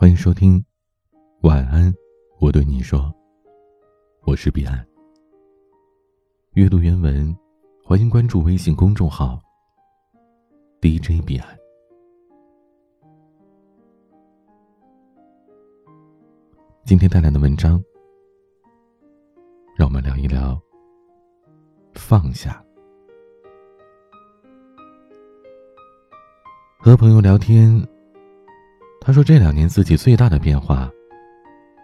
欢迎收听，晚安，我对你说，我是彼岸。阅读原文，欢迎关注微信公众号 DJ 彼岸。今天带来的文章，让我们聊一聊放下。和朋友聊天。他说：“这两年自己最大的变化，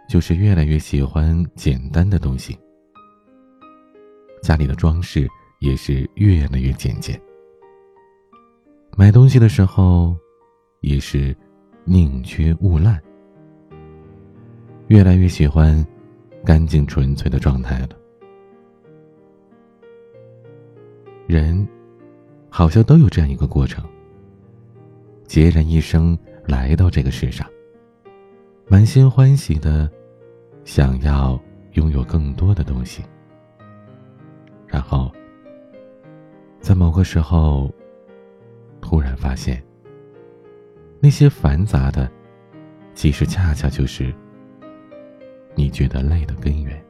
就是越来越喜欢简单的东西。家里的装饰也是越来越简洁。买东西的时候，也是宁缺毋滥，越来越喜欢干净纯粹的状态了。人，好像都有这样一个过程，孑然一生。”来到这个世上，满心欢喜的想要拥有更多的东西，然后在某个时候突然发现，那些繁杂的，其实恰恰就是你觉得累的根源。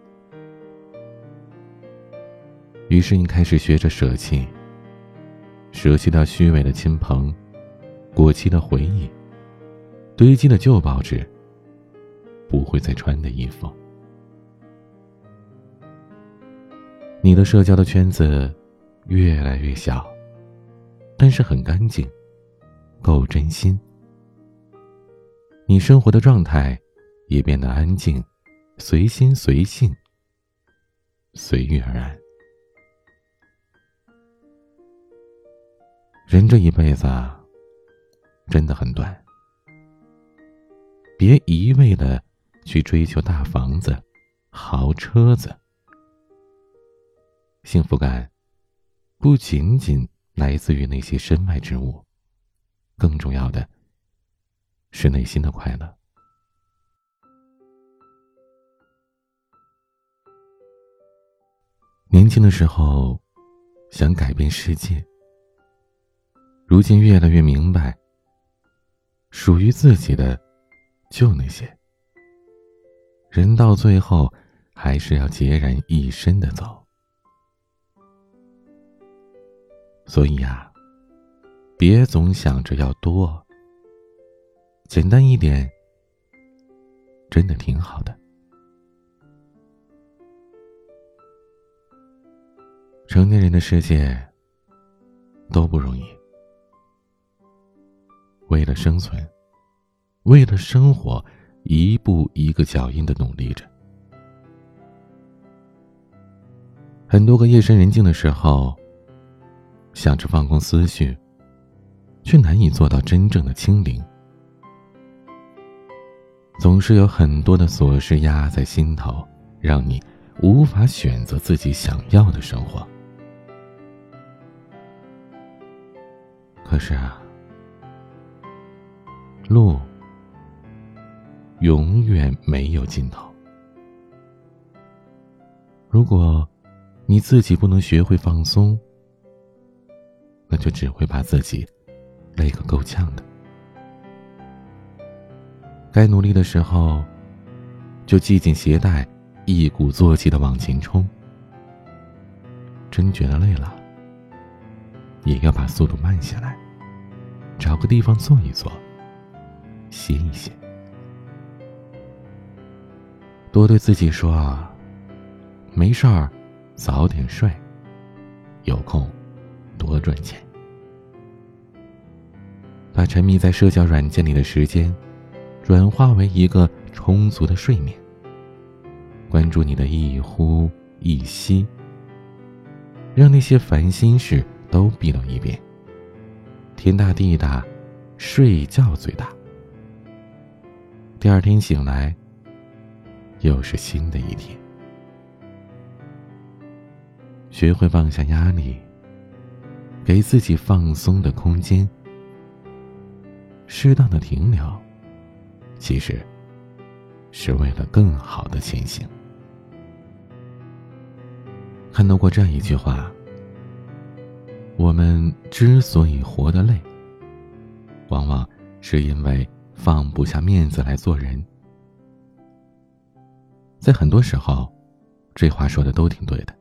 于是你开始学着舍弃，舍弃掉虚伪的亲朋，过期的回忆。堆积的旧报纸，不会再穿的衣服。你的社交的圈子越来越小，但是很干净，够真心。你生活的状态也变得安静，随心随性，随遇而安。人这一辈子，真的很短。别一味的去追求大房子、豪车子，幸福感不仅仅来自于那些身外之物，更重要的是内心的快乐。年轻的时候想改变世界，如今越来越明白，属于自己的。就那些，人到最后还是要孑然一身的走。所以呀，别总想着要多，简单一点，真的挺好的。成年人的世界都不容易，为了生存。为了生活，一步一个脚印的努力着。很多个夜深人静的时候，想着放空思绪，却难以做到真正的清零。总是有很多的琐事压在心头，让你无法选择自己想要的生活。可是啊，路。永远没有尽头。如果你自己不能学会放松，那就只会把自己累个够呛的。该努力的时候，就系紧鞋带，一鼓作气的往前冲。真觉得累了，也要把速度慢下来，找个地方坐一坐，歇一歇。多对自己说啊，没事儿，早点睡，有空多赚钱，把沉迷在社交软件里的时间，转化为一个充足的睡眠。关注你的一呼一吸，让那些烦心事都避到一边。天大地大，睡觉最大。第二天醒来。又是新的一天，学会放下压力，给自己放松的空间，适当的停留，其实是为了更好的前行。看到过这样一句话：我们之所以活得累，往往是因为放不下面子来做人。在很多时候，这话说的都挺对的。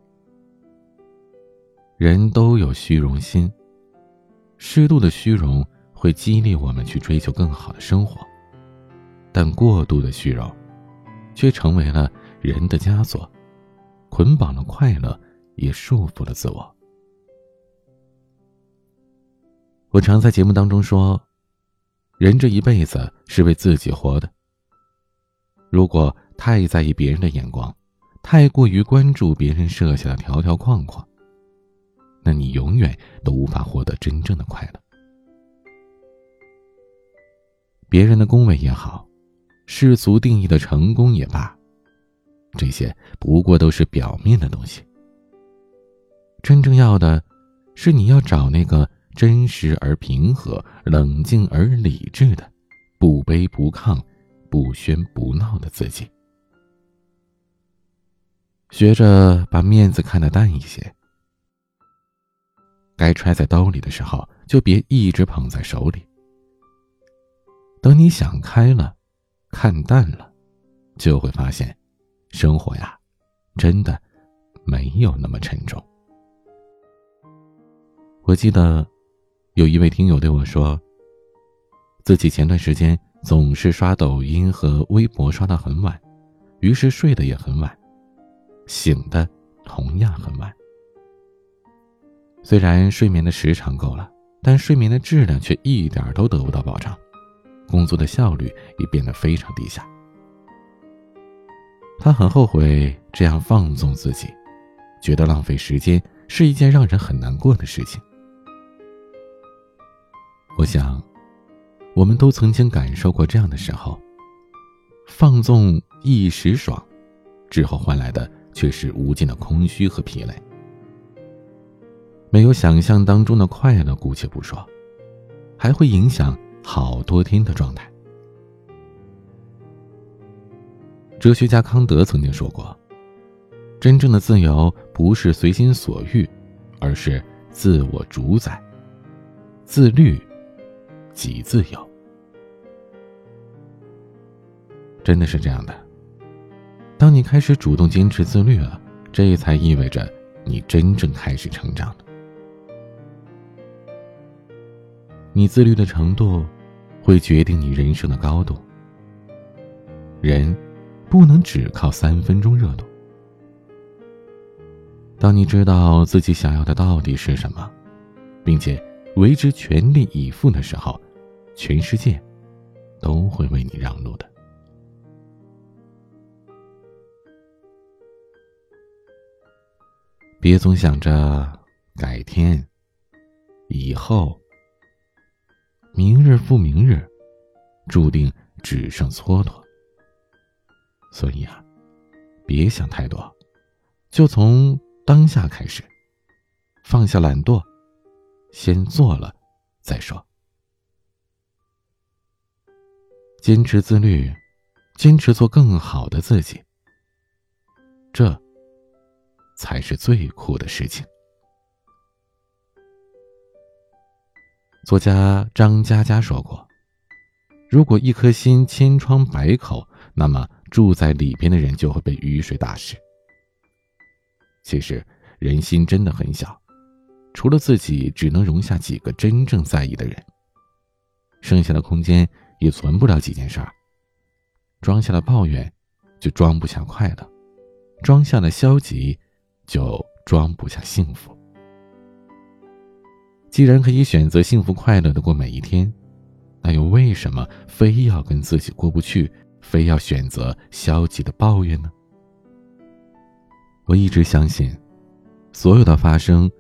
人都有虚荣心，适度的虚荣会激励我们去追求更好的生活，但过度的虚荣，却成为了人的枷锁，捆绑了快乐，也束缚了自我。我常在节目当中说，人这一辈子是为自己活的。如果太在意别人的眼光，太过于关注别人设下的条条框框，那你永远都无法获得真正的快乐。别人的恭维也好，世俗定义的成功也罢，这些不过都是表面的东西。真正要的，是你要找那个真实而平和、冷静而理智的，不卑不亢、不喧不闹的自己。学着把面子看得淡一些，该揣在兜里的时候，就别一直捧在手里。等你想开了，看淡了，就会发现，生活呀，真的没有那么沉重。我记得，有一位听友对我说，自己前段时间总是刷抖音和微博刷到很晚，于是睡得也很晚。醒的同样很晚，虽然睡眠的时长够了，但睡眠的质量却一点都得不到保障，工作的效率也变得非常低下。他很后悔这样放纵自己，觉得浪费时间是一件让人很难过的事情。我想，我们都曾经感受过这样的时候：放纵一时爽，之后换来的。却是无尽的空虚和疲累，没有想象当中的快乐，姑且不说，还会影响好多天的状态。哲学家康德曾经说过：“真正的自由不是随心所欲，而是自我主宰。自律即自由。”真的是这样的。当你开始主动坚持自律了，这才意味着你真正开始成长了。你自律的程度，会决定你人生的高度。人，不能只靠三分钟热度。当你知道自己想要的到底是什么，并且为之全力以赴的时候，全世界，都会为你让路的。别总想着改天、以后、明日复明日，注定只剩蹉跎。所以啊，别想太多，就从当下开始，放下懒惰，先做了再说。坚持自律，坚持做更好的自己。这。才是最酷的事情。作家张嘉佳说过：“如果一颗心千疮百口，那么住在里边的人就会被雨水打湿。”其实，人心真的很小，除了自己，只能容下几个真正在意的人。剩下的空间也存不了几件事儿。装下了抱怨，就装不下快乐；装下了消极。就装不下幸福。既然可以选择幸福快乐的过每一天，那又为什么非要跟自己过不去，非要选择消极的抱怨呢？我一直相信，所有的发生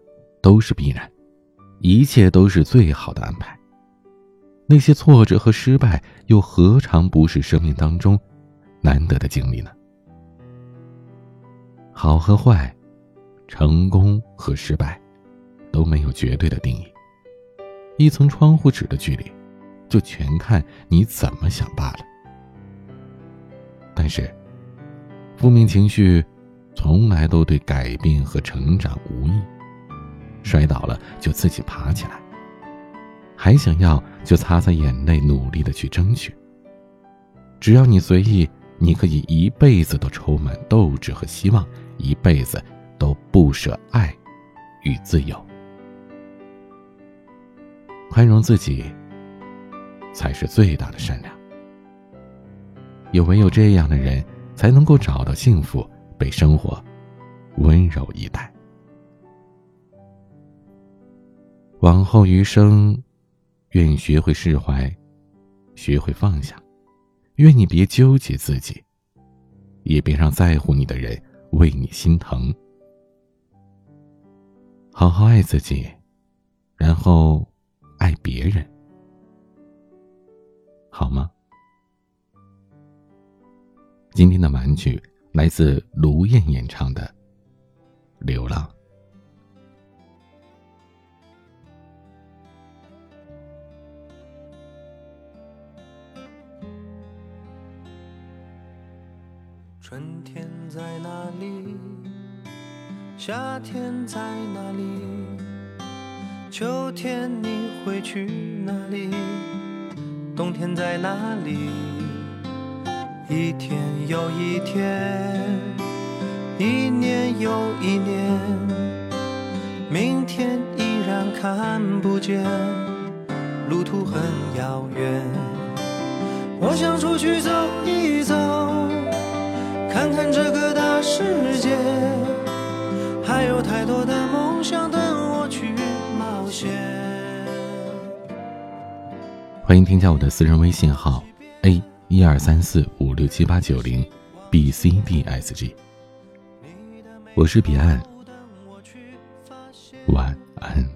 都是必然，一切都是最好的安排。那些挫折和失败，又何尝不是生命当中难得的经历呢？好和坏。成功和失败，都没有绝对的定义。一层窗户纸的距离，就全看你怎么想罢了。但是，负面情绪，从来都对改变和成长无益。摔倒了就自己爬起来，还想要就擦擦眼泪，努力的去争取。只要你随意，你可以一辈子都充满斗志和希望，一辈子都不舍爱与自由。宽容自己，才是最大的善良。也唯有这样的人，才能够找到幸福，被生活温柔以待。往后余生，愿学会释怀，学会放下。愿你别纠结自己，也别让在乎你的人为你心疼。好好爱自己，然后。爱别人，好吗？今天的玩具来自卢燕演唱的《流浪》。春天在哪里？夏天在哪里？秋天你会去哪里？冬天在哪里？一天又一天，一年又一年，明天依然看不见，路途很遥远。我想出去走一走，看这个大世界，还有太多的梦想等我去冒险。欢迎添加我的私人微信号：a 一二三四五六七八九零 b c d s g 我是彼岸，晚安。